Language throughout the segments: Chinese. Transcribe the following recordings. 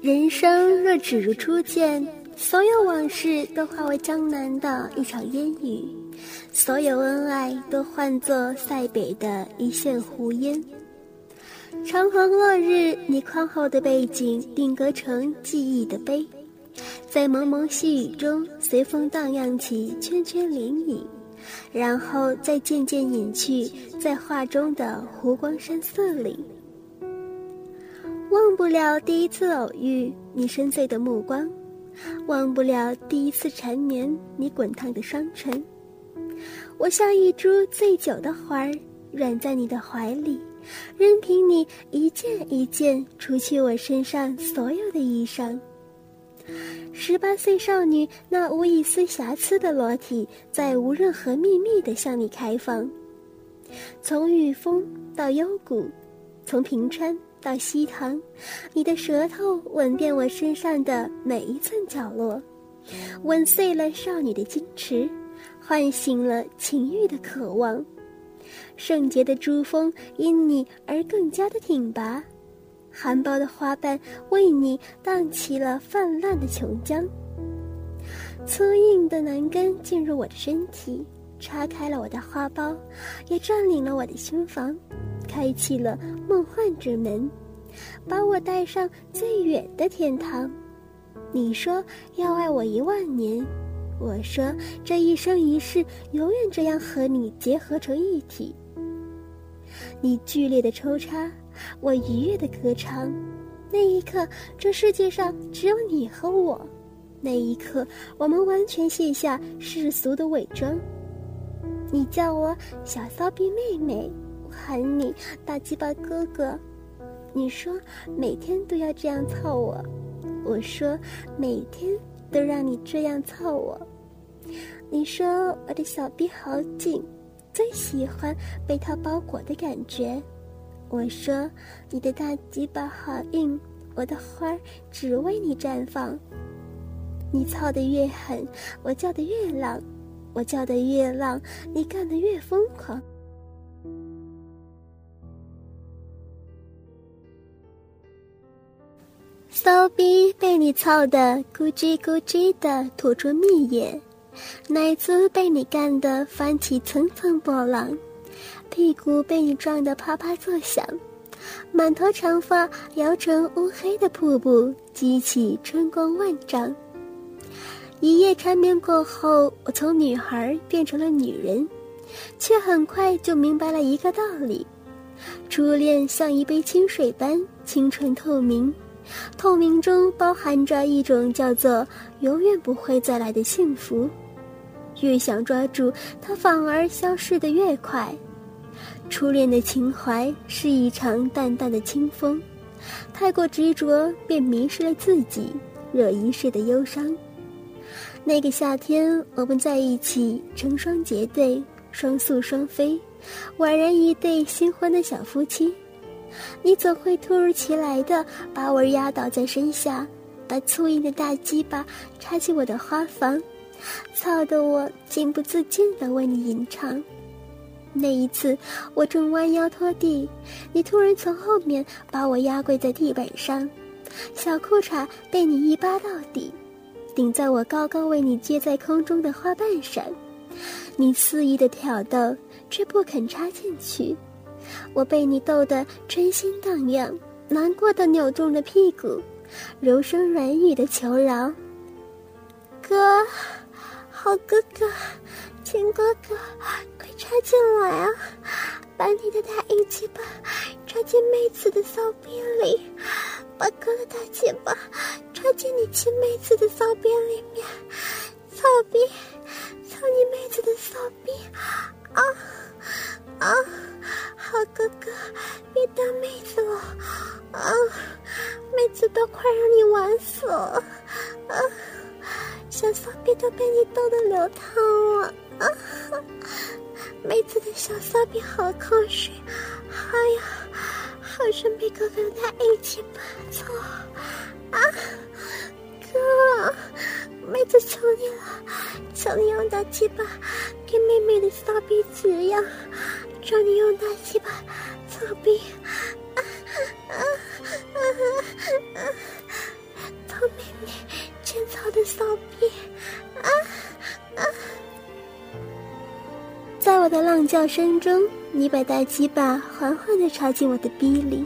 人生若只如初见，所有往事都化为江南的一场烟雨，所有恩爱都换作塞北的一线湖烟。长河落日，你宽厚的背景定格成记忆的碑，在蒙蒙细雨中随风荡漾起圈圈涟漪，然后再渐渐隐去在画中的湖光山色里。忘不了第一次偶遇你深邃的目光，忘不了第一次缠绵你滚烫的双唇。我像一株醉酒的花儿，软在你的怀里。任凭你一件一件除去我身上所有的衣裳。十八岁少女那无一丝瑕疵的裸体，在无任何秘密的向你开放。从御风到幽谷，从平川到西塘，你的舌头吻遍我身上的每一寸角落，吻碎了少女的矜持，唤醒了情欲的渴望。圣洁的珠峰因你而更加的挺拔，含苞的花瓣为你荡起了泛滥的琼浆。粗硬的男根进入我的身体，叉开了我的花苞，也占领了我的心房，开启了梦幻之门，把我带上最远的天堂。你说要爱我一万年，我说这一生一世永远这样和你结合成一体。你剧烈的抽插，我愉悦的歌唱。那一刻，这世界上只有你和我。那一刻，我们完全卸下世俗的伪装。你叫我小骚逼妹妹，喊你大鸡巴哥哥。你说每天都要这样操我，我说每天都让你这样操我。你说我的小臂好紧。最喜欢被它包裹的感觉，我说你的大鸡巴好硬，我的花儿只为你绽放。你操得越狠，我叫得越浪，我叫得越浪，你干得越疯狂。骚逼被你操得咕叽咕叽的吐出蜜液。奶子被你干得翻起层层波浪，屁股被你撞得啪啪作响，满头长发摇成乌黑的瀑布，激起春光万丈。一夜缠绵过后，我从女孩变成了女人，却很快就明白了一个道理：初恋像一杯清水般清纯透明，透明中包含着一种叫做永远不会再来的幸福。越想抓住它，反而消失得越快。初恋的情怀是一场淡淡的清风，太过执着便迷失了自己，惹一世的忧伤。那个夏天，我们在一起，成双结对，双宿双飞，宛然一对新婚的小夫妻。你总会突如其来的把我压倒在身下，把粗硬的大鸡巴插进我的花房。操得我情不自禁地为你吟唱。那一次，我正弯腰拖地，你突然从后面把我压跪在地板上，小裤衩被你一扒到底，顶在我高高为你接在空中的花瓣上。你肆意的挑逗，却不肯插进去。我被你逗得春心荡漾，难过的扭动着屁股，柔声软语的求饶：“哥。”好哥哥，亲哥哥，快插进来啊！把你的大一鸡巴插进妹子的骚逼里，把哥的大鸡巴插进你亲妹子的骚逼里面，骚逼，操你妹子的骚逼！啊啊！好哥哥，别打妹子了啊！妹子都快让你玩死了啊！小骚逼都被你逗得流汤了啊！妹子的小骚逼好瞌睡，哎呀，好想被哥哥他一起拔走啊！哥，妹子求你了，求你用大鸡巴给妹妹的骚逼止痒，让你用大鸡巴操逼啊啊啊啊！妹妹浅草的骚逼，啊啊！在我的浪叫声中，你把大鸡巴缓缓的插进我的逼里，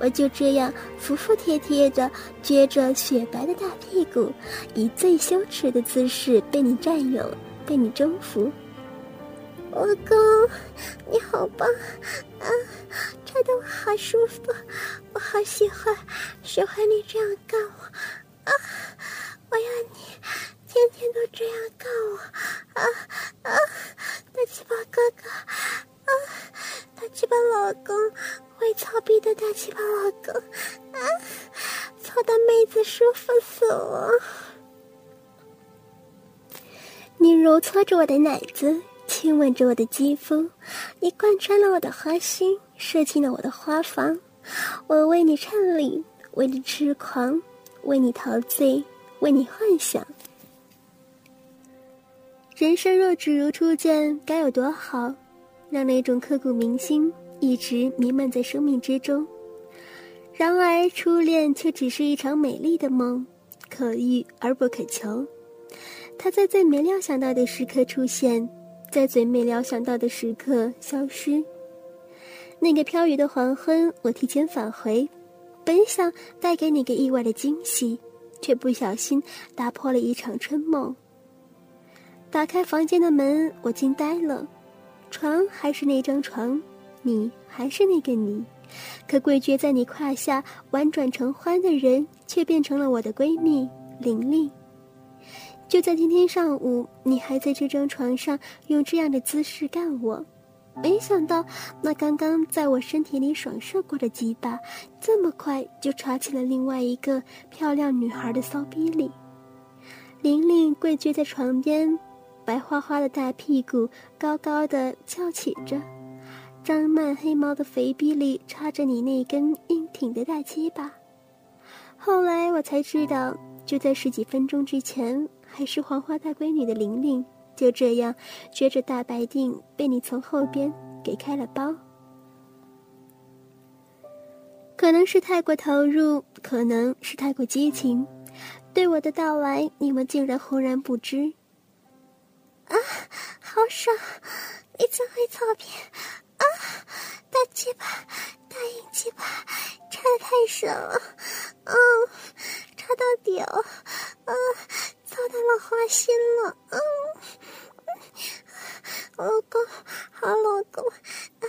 我就这样服服帖帖的撅着雪白的大屁股，以最羞耻的姿势被你占有，被你征服。老公，你好棒啊！插的我好舒服，我好喜欢，喜欢你这样干我啊！我要你天天都这样干我啊啊！大鸡巴哥哥啊，大鸡巴老公，会操逼的大鸡巴老公啊，操的妹子舒服死了！你揉搓着我的奶子。亲吻着我的肌肤，你贯穿了我的花心，射进了我的花房。我为你颤栗，为你痴狂，为你陶醉，为你幻想。人生若只如初见，该有多好！让那种刻骨铭心一直弥漫在生命之中。然而，初恋却只是一场美丽的梦，可遇而不可求。它在最没料想到的时刻出现。在最没料想到的时刻消失。那个飘雨的黄昏，我提前返回，本想带给你个意外的惊喜，却不小心打破了一场春梦。打开房间的门，我惊呆了，床还是那张床，你还是那个你，可跪撅在你胯下婉转成欢的人，却变成了我的闺蜜玲玲。就在今天上午，你还在这张床上用这样的姿势干我，没想到那刚刚在我身体里爽射过的鸡巴，这么快就插进了另外一个漂亮女孩的骚逼里。玲玲跪撅在床边，白花花的大屁股高高的翘起着，张曼黑毛的肥逼里插着你那根硬挺的大鸡巴。后来我才知道，就在十几分钟之前。还是黄花大闺女的玲玲，就这样撅着大白腚被你从后边给开了包。可能是太过投入，可能是太过激情，对我的到来你们竟然浑然不知。啊，好爽！你真会操片啊！大鸡巴，大硬鸡巴，插的太深了，嗯，插到底了，啊！操到了花心了，嗯，老公，好老公，啊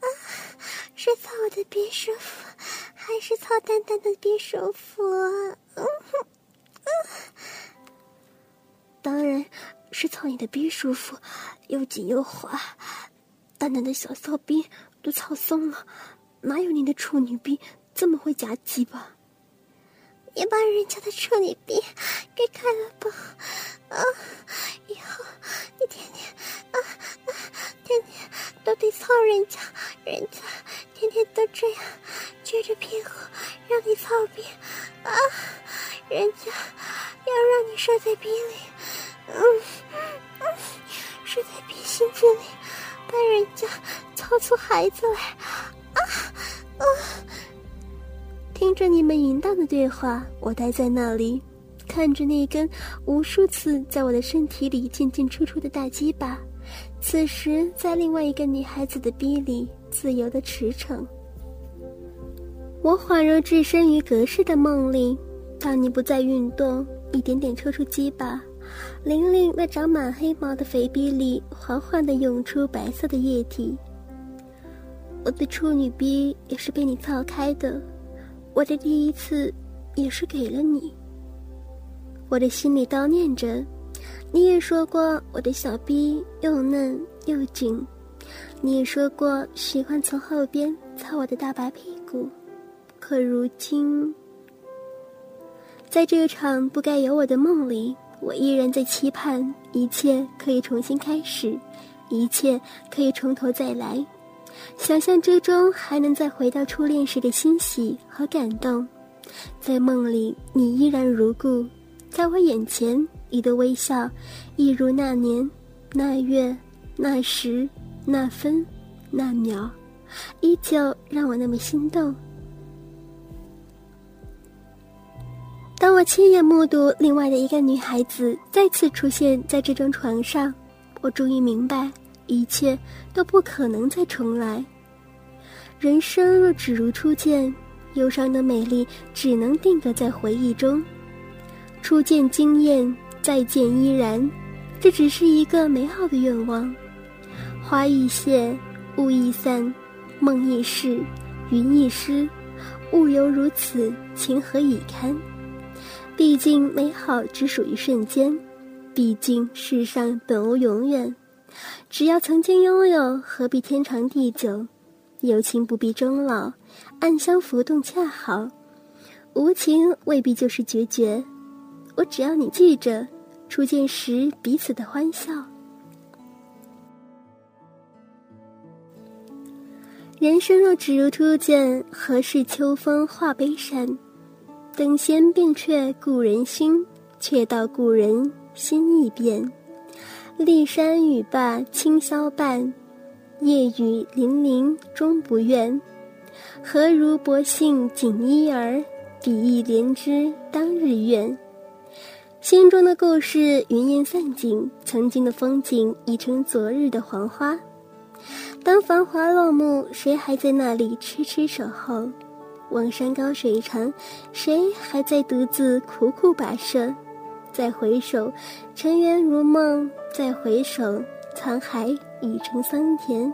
啊，是操我的别舒服，还是操蛋蛋的别舒服啊？嗯哼，嗯，当然是操你的逼舒服，又紧又滑，蛋蛋的小骚逼都操松了，哪有你的处女逼这么会夹鸡巴？也把人家的处女逼给开了吧！啊，以后你天天啊啊，天天都得操人家，人家天天都这样撅着屁股让你操逼啊，人家要让你射在逼里，嗯嗯，射在逼心子里，把人家操出孩子来啊啊！听着你们淫荡的对话，我待在那里，看着那根无数次在我的身体里进进出出的大鸡巴，此时在另外一个女孩子的逼里自由的驰骋。我恍若置身于隔世的梦里，当你不再运动，一点点抽出鸡巴，玲玲那长满黑毛的肥逼里缓缓地涌出白色的液体。我的处女逼也是被你操开的。我的第一次，也是给了你。我的心里叨念着，你也说过我的小臂又嫩又紧，你也说过喜欢从后边擦我的大白屁股，可如今，在这场不该有我的梦里，我依然在期盼一切可以重新开始，一切可以从头再来。想象之中还能再回到初恋时的欣喜和感动，在梦里你依然如故，在我眼前你的微笑，一如那年、那月、那时、那分、那秒，依旧让我那么心动。当我亲眼目睹另外的一个女孩子再次出现在这张床上，我终于明白，一切都不可能再重来。人生若只如初见，忧伤的美丽只能定格在回忆中。初见惊艳，再见依然，这只是一个美好的愿望。花易谢，雾易散，梦易逝，云易失，物犹如此，情何以堪？毕竟美好只属于瞬间，毕竟世上本无永远。只要曾经拥有，何必天长地久？有情不必终老，暗香浮动恰好。无情未必就是决绝，我只要你记着，初见时彼此的欢笑。人生若只如初见，何事秋风画悲山？等闲变却故人心，却道故人心易变。骊山语罢清宵半，夜雨霖铃终不怨。何如薄幸锦衣儿，比翼连枝当日愿。心中的故事云烟散尽，曾经的风景已成昨日的黄花。当繁华落幕，谁还在那里痴痴守候？望山高水长，谁还在独自苦苦跋涉？再回首，尘缘如梦；再回首，沧海已成桑田。